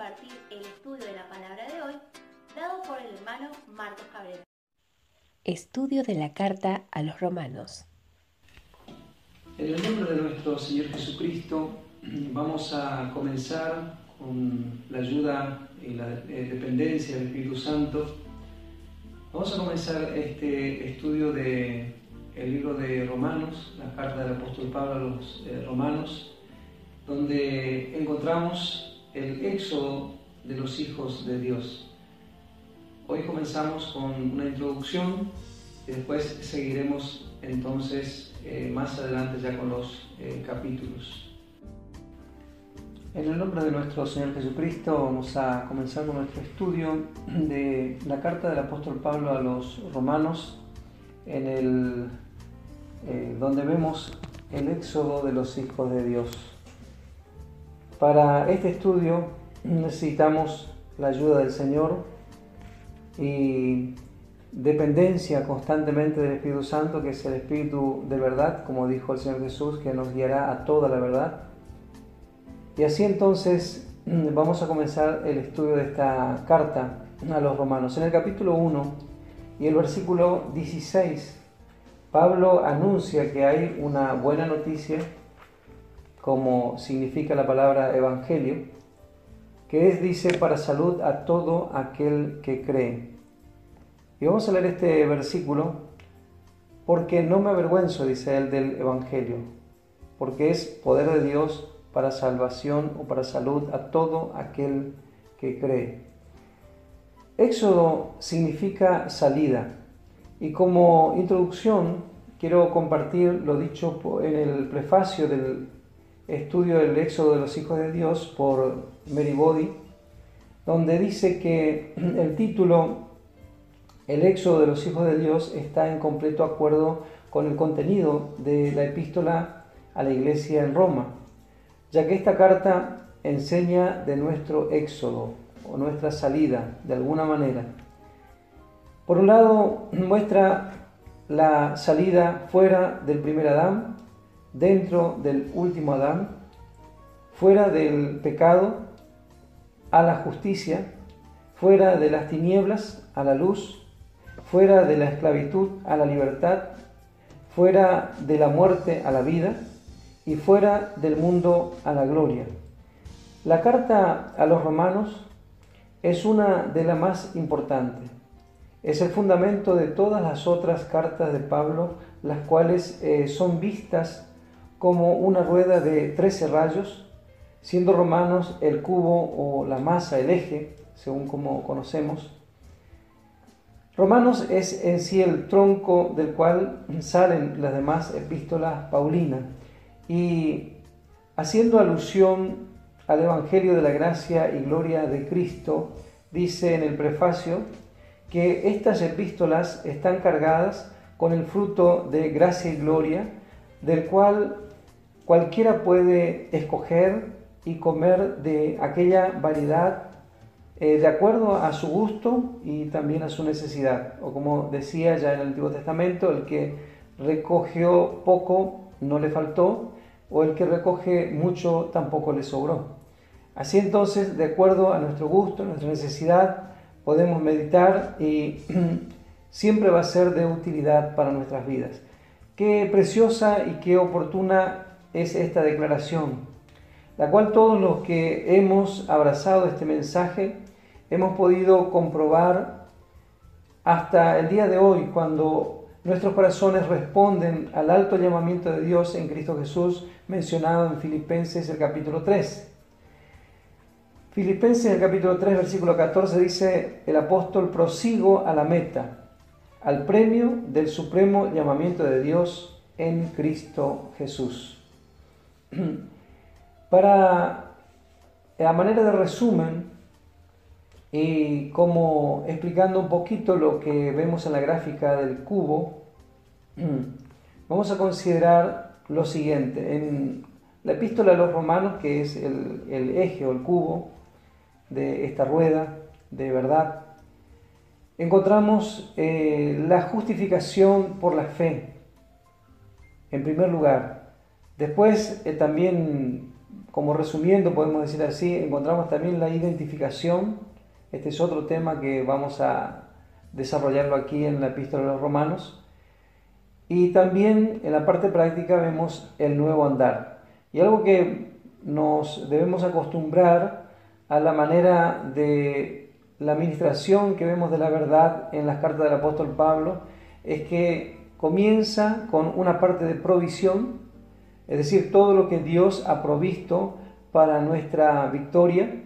compartir el estudio de la palabra de hoy, dado por el hermano Marcos Cabrera. Estudio de la carta a los romanos. En el nombre de nuestro Señor Jesucristo, vamos a comenzar con la ayuda y la eh, dependencia del Espíritu Santo. Vamos a comenzar este estudio de el libro de Romanos, la carta del apóstol Pablo a los eh, romanos, donde encontramos el éxodo de los hijos de Dios. Hoy comenzamos con una introducción y después seguiremos entonces eh, más adelante ya con los eh, capítulos. En el nombre de nuestro Señor Jesucristo vamos a comenzar con nuestro estudio de la carta del apóstol Pablo a los romanos en el eh, donde vemos el éxodo de los hijos de Dios. Para este estudio necesitamos la ayuda del Señor y dependencia constantemente del Espíritu Santo, que es el Espíritu de verdad, como dijo el Señor Jesús, que nos guiará a toda la verdad. Y así entonces vamos a comenzar el estudio de esta carta a los romanos. En el capítulo 1 y el versículo 16 Pablo anuncia que hay una buena noticia, como significa la palabra evangelio, que es, dice, para salud a todo aquel que cree. Y vamos a leer este versículo, porque no me avergüenzo, dice él, del evangelio, porque es poder de Dios para salvación o para salud a todo aquel que cree. Éxodo significa salida. Y como introducción quiero compartir lo dicho en el prefacio del estudio del Éxodo de los Hijos de Dios por Mary Body, donde dice que el título El Éxodo de los Hijos de Dios está en completo acuerdo con el contenido de la epístola a la iglesia en Roma, ya que esta carta enseña de nuestro éxodo o nuestra salida de alguna manera. Por un lado, muestra la salida fuera del primer Adán, dentro del último Adán, fuera del pecado a la justicia, fuera de las tinieblas a la luz, fuera de la esclavitud a la libertad, fuera de la muerte a la vida y fuera del mundo a la gloria. La carta a los romanos es una de las más importantes es el fundamento de todas las otras cartas de Pablo, las cuales eh, son vistas como una rueda de 13 rayos, siendo romanos el cubo o la masa, el eje, según como conocemos. Romanos es en sí el tronco del cual salen las demás epístolas paulinas y haciendo alusión al Evangelio de la gracia y gloria de Cristo, dice en el prefacio, que estas epístolas están cargadas con el fruto de gracia y gloria, del cual cualquiera puede escoger y comer de aquella variedad eh, de acuerdo a su gusto y también a su necesidad. O como decía ya en el Antiguo Testamento, el que recogió poco no le faltó, o el que recoge mucho tampoco le sobró. Así entonces, de acuerdo a nuestro gusto, a nuestra necesidad, podemos meditar y siempre va a ser de utilidad para nuestras vidas. Qué preciosa y qué oportuna es esta declaración, la cual todos los que hemos abrazado este mensaje hemos podido comprobar hasta el día de hoy cuando nuestros corazones responden al alto llamamiento de Dios en Cristo Jesús mencionado en Filipenses el capítulo 3. Filipenses en el capítulo 3, versículo 14 dice, el apóstol prosigo a la meta, al premio del supremo llamamiento de Dios en Cristo Jesús. Para, a manera de resumen, y como explicando un poquito lo que vemos en la gráfica del cubo, vamos a considerar lo siguiente. En la epístola a los romanos, que es el, eje o el cubo, de esta rueda de verdad, encontramos eh, la justificación por la fe, en primer lugar. Después eh, también como resumiendo, podemos decir así, encontramos también la identificación. Este es otro tema que vamos a desarrollarlo aquí en la epístola de los romanos. Y también en la parte práctica vemos el nuevo andar. Y algo que nos debemos acostumbrar a la manera de la administración que vemos de la verdad en las cartas del apóstol Pablo es que comienza con una parte de provisión, es decir, todo lo que Dios ha provisto para nuestra victoria,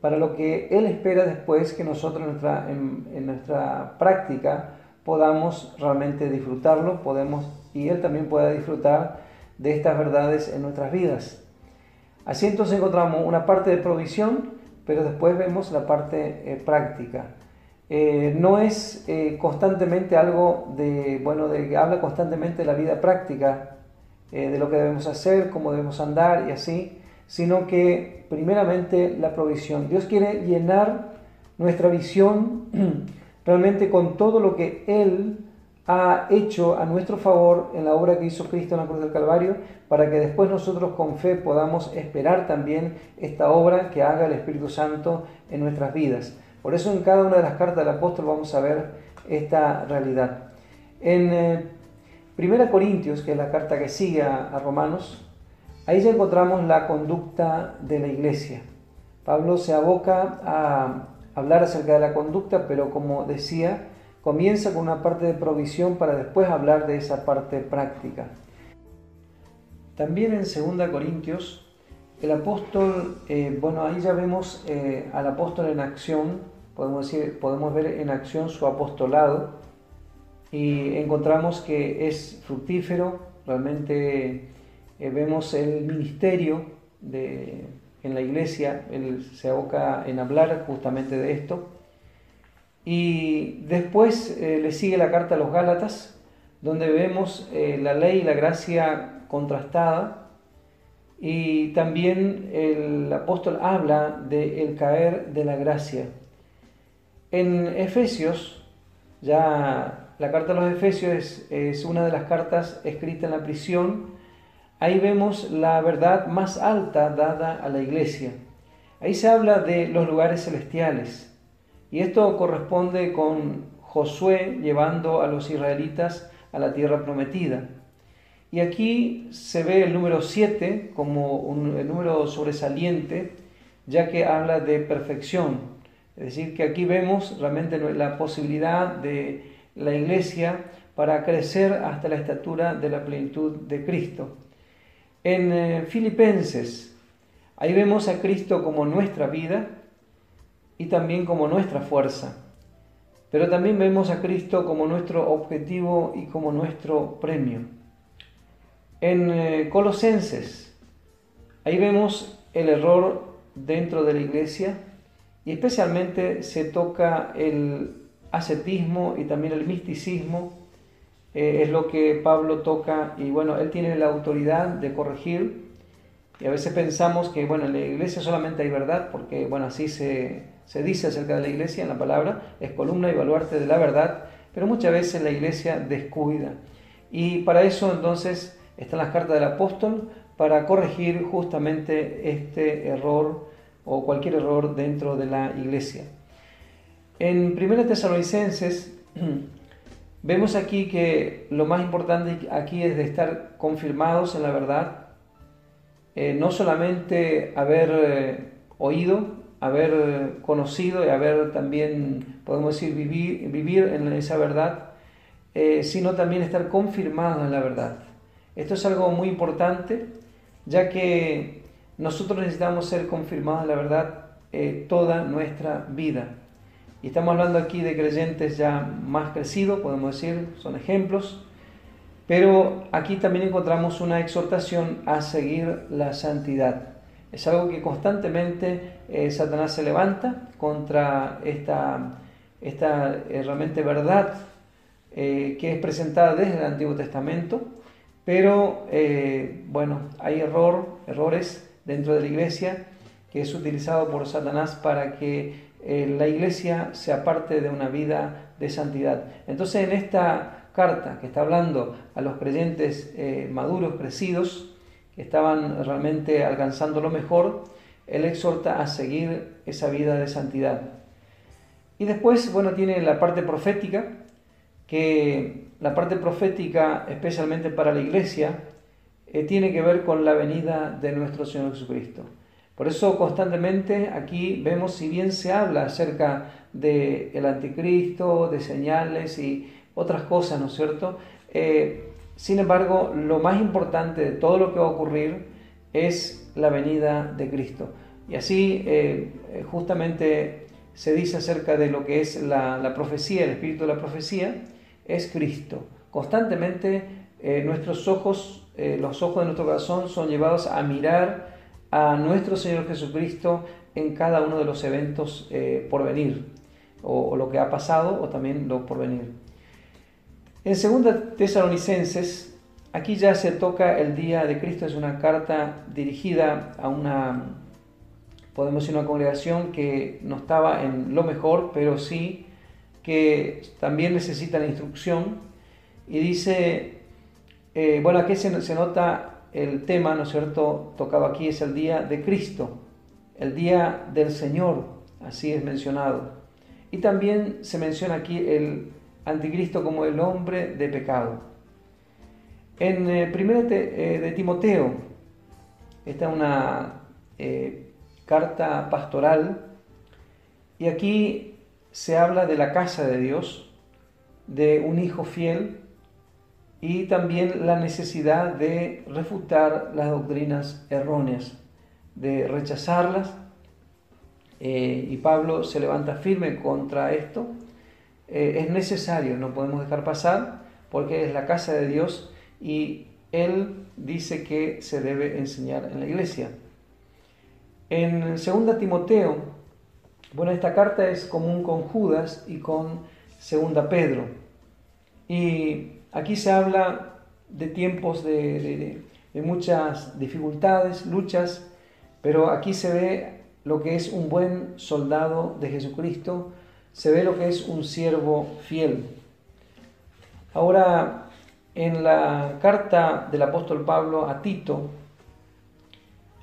para lo que Él espera después que nosotros en nuestra, en, nuestra práctica podamos realmente disfrutarlo, podemos y Él también pueda disfrutar de estas verdades en nuestras vidas. Así entonces encontramos una parte de provisión, pero después vemos la parte eh, práctica. Eh, no es eh, constantemente algo de, bueno, de que habla constantemente de la vida práctica, de lo que debemos hacer, cómo debemos andar y así, sino que primeramente la provisión. Dios quiere llenar nuestra visión realmente con todo lo que Él ha hecho a nuestro favor en la obra que hizo Cristo en la cruz del Calvario, para que después nosotros con fe podamos esperar también esta obra que haga el Espíritu Santo en nuestras vidas. Por eso en cada una de las cartas del apóstol vamos a ver esta realidad. En eh, Primera Corintios, que es la carta que sigue a, Romanos, ahí ya encontramos la conducta de la iglesia. Pablo se aboca a hablar acerca de la conducta, pero como decía, comienza con una parte de provisión para después hablar de esa parte práctica. También en 2 Corintios, el apóstol, eh, bueno, ahí ya vemos eh, al apóstol en acción, podemos, decir, podemos ver en acción su apostolado y encontramos que es fructífero, realmente eh, vemos el ministerio de, en la iglesia, él se aboca en hablar justamente de esto y después eh, le sigue la carta a los Gálatas, donde vemos eh, la ley y la gracia contrastada. Y también el apóstol habla del caer de la gracia. En Efesios, ya la carta a los Efesios es, una de las cartas escritas en la prisión. Ahí vemos la verdad más alta dada a la iglesia. Ahí se habla de los lugares celestiales y esto corresponde con Josué llevando a los israelitas a la tierra prometida. Y aquí se ve el número 7 como un, el número sobresaliente, ya que habla de perfección. Es decir, que aquí vemos realmente la posibilidad de la iglesia para crecer hasta la estatura de la plenitud de Cristo. En eh, Filipenses, ahí vemos a Cristo como nuestra vida, y también como nuestra fuerza. Pero también vemos a Cristo como nuestro objetivo y como nuestro premio. En eh, Colosenses, ahí vemos el error dentro de la iglesia y especialmente se toca el ascetismo y también el misticismo. Eh, es lo que Pablo toca y bueno, él tiene la autoridad de corregir y a veces pensamos que bueno, en la iglesia solamente hay verdad porque bueno, así se, se dice acerca de la iglesia en la palabra, es columna y baluarte de la verdad, pero muchas veces la iglesia descuida. Y para eso entonces están las cartas del apóstol, para corregir justamente este error o cualquier error dentro de la iglesia. En 1 Tesalonicenses vemos aquí que lo más importante aquí es de estar confirmados en la verdad, eh, no solamente haber eh, oído, haber conocido y haber también, podemos decir, vivir, vivir en esa verdad, eh, sino también estar confirmado en la verdad. Esto es algo muy importante, ya que nosotros necesitamos ser confirmados en la verdad eh, toda nuestra vida. Y estamos hablando aquí de creyentes ya más crecidos, podemos decir, son ejemplos, pero aquí también encontramos una exhortación a seguir la santidad. Es algo que constantemente eh, Satanás se levanta contra esta, esta eh, realmente verdad eh, que es presentada desde el Antiguo Testamento, pero bueno, hay error, errores dentro de la iglesia que es utilizado por Satanás para que la iglesia sea parte de una vida de santidad. Entonces en esta carta que está hablando a los creyentes maduros, crecidos, estaban realmente alcanzando lo mejor, él exhorta a seguir esa vida de santidad. Y después, bueno, tiene la parte profética, que la parte profética, especialmente para la iglesia, eh, tiene que ver con la venida de nuestro Señor Jesucristo. Por eso constantemente aquí vemos, si bien se habla acerca del el anticristo, de señales y otras cosas, ¿no es cierto? Eh, sin embargo, lo más importante de todo lo que va a ocurrir es la venida de Cristo. Y así eh, justamente se dice acerca de lo que es la, profecía, el espíritu de la profecía, es Cristo. Constantemente eh, nuestros ojos, los ojos de nuestro corazón son llevados a mirar a nuestro Señor Jesucristo en cada uno de los eventos por venir, o, lo que ha pasado o también lo por venir. En 2 Tesalonicenses, aquí ya se toca el día de Cristo, es una carta dirigida a una, podemos decir, una congregación que no estaba en lo mejor, pero sí que también necesita la instrucción. Y dice, eh, bueno, aquí se nota el tema, ¿no es cierto?, tocado aquí es el día de Cristo, el día del Señor, así es mencionado. Y también se menciona aquí el anticristo como el hombre de pecado. En eh, primera eh, de Timoteo, esta es una eh, carta pastoral, y aquí se habla de la casa de Dios, de un hijo fiel, y también la necesidad de refutar las doctrinas erróneas, de rechazarlas. y Pablo se levanta firme contra esto eh, es necesario, no podemos dejar pasar, porque es la casa de Dios y Él dice que se debe enseñar en la iglesia. En 2 Timoteo, bueno, esta carta es común con Judas y con 2 Pedro. Y aquí se habla de tiempos de, muchas dificultades, luchas, pero aquí se ve lo que es un buen soldado de Jesucristo, se ve lo que es un siervo fiel. Ahora, en la carta del apóstol Pablo a Tito,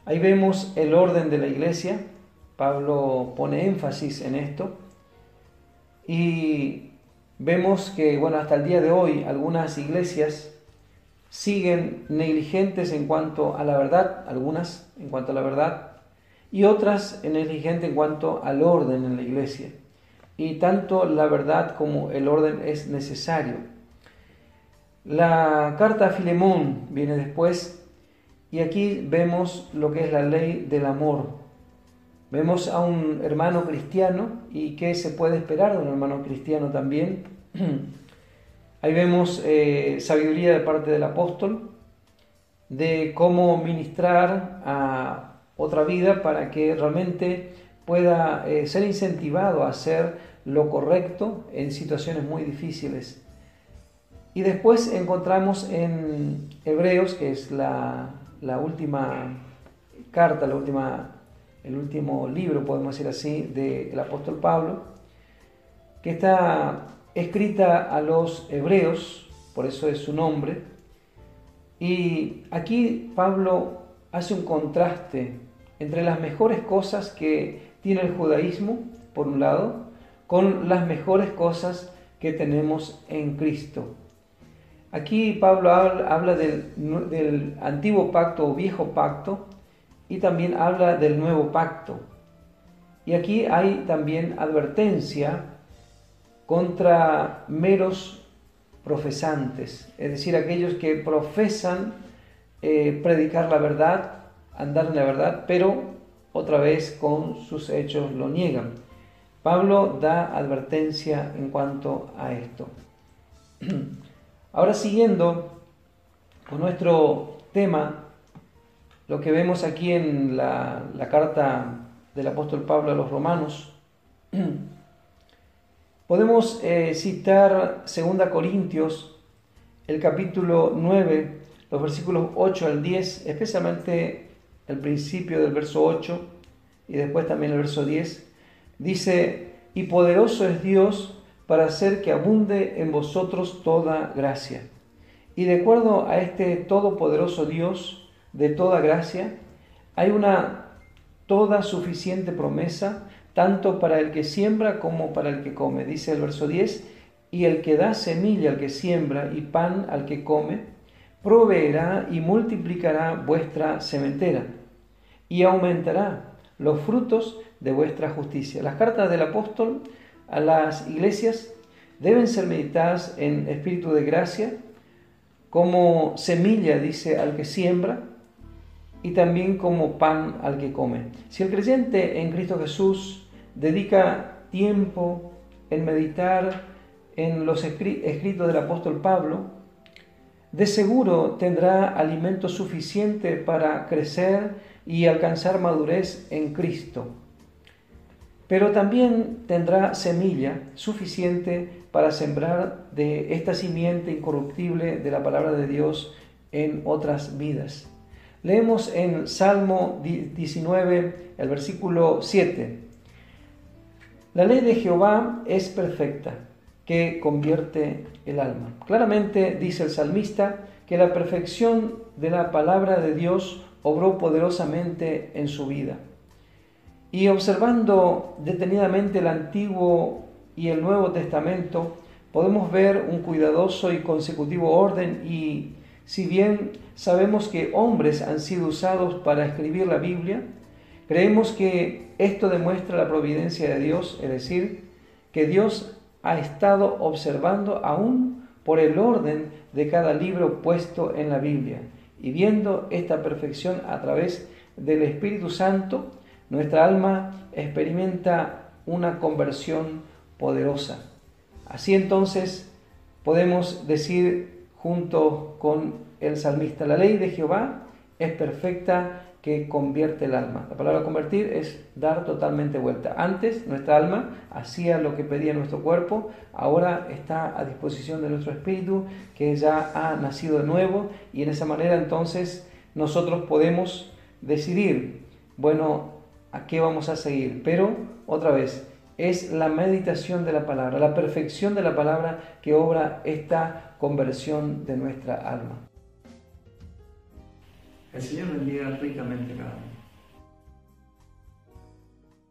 ahí vemos el orden de la iglesia. Pablo pone énfasis en esto. Y vemos que, bueno, hasta el día de hoy algunas iglesias siguen negligentes en cuanto a la verdad, algunas en cuanto a la verdad, y otras negligentes en cuanto al orden en la iglesia y tanto la verdad como el orden es necesario. La carta a Filemón viene después y aquí vemos lo que es la ley del amor. Vemos a un hermano cristiano y qué se puede esperar de un hermano cristiano también. Ahí vemos eh, sabiduría de parte del apóstol de cómo ministrar a otra vida para que realmente pueda eh, ser incentivado a hacer lo correcto en situaciones muy difíciles. Y después encontramos en Hebreos, que es la, última carta, la última, el último libro, podemos decir así, del apóstol Pablo, que está escrita a los hebreos, por eso es su nombre. Y aquí Pablo hace un contraste entre las mejores cosas que tiene el judaísmo, por un lado, con las mejores cosas que tenemos en Cristo. Aquí Pablo habla, del, antiguo pacto o viejo pacto y también habla del nuevo pacto. Y aquí hay también advertencia contra meros profesantes, es decir, aquellos que profesan eh, predicar la verdad, andar en la verdad, pero otra vez con sus hechos lo niegan. Pablo da advertencia en cuanto a esto. Ahora siguiendo con nuestro tema, lo que vemos aquí en la, carta del apóstol Pablo a los romanos, podemos eh, citar 2 Corintios, el capítulo 9, los versículos 8 al 10, especialmente el principio del verso 8 y después también el verso 10, dice, y poderoso es Dios para hacer que abunde en vosotros toda gracia. Y de acuerdo a este todopoderoso Dios, de toda gracia, hay una toda suficiente promesa, tanto para el que siembra como para el que come. Dice el verso 10, y el que da semilla al que siembra y pan al que come, proveerá y multiplicará vuestra sementera y aumentará los frutos de vuestra justicia. Las cartas del apóstol a las iglesias deben ser meditadas en espíritu de gracia, como semilla, dice, al que siembra, y también como pan al que come. Si el creyente en Cristo Jesús dedica tiempo en meditar en los escritos del apóstol Pablo, de seguro tendrá alimento suficiente para crecer y alcanzar madurez en Cristo. Pero también tendrá semilla suficiente para sembrar de esta simiente incorruptible de la palabra de Dios en otras vidas. Leemos en Salmo 19, el versículo 7. La ley de Jehová es perfecta, que convierte el alma. Claramente dice el salmista que la perfección de la palabra de Dios obró poderosamente en su vida. Y observando detenidamente el Antiguo y el Nuevo Testamento, podemos ver un cuidadoso y consecutivo orden y si bien sabemos que hombres han sido usados para escribir la Biblia, creemos que esto demuestra la providencia de Dios, es decir, que Dios ha estado observando aún por el orden de cada libro puesto en la Biblia. Y viendo esta perfección a través del Espíritu Santo, nuestra alma experimenta una conversión poderosa. Así entonces podemos decir junto con el salmista, la ley de Jehová es perfecta que convierte el alma. La palabra convertir es dar totalmente vuelta. Antes nuestra alma hacía lo que pedía nuestro cuerpo, ahora está a disposición de nuestro espíritu que ya ha nacido de nuevo y en esa manera entonces nosotros podemos decidir, bueno, a qué vamos a seguir. Pero otra vez, es la meditación de la palabra, la perfección de la palabra que obra esta conversión de nuestra alma. El Señor bendiga ricamente cada uno.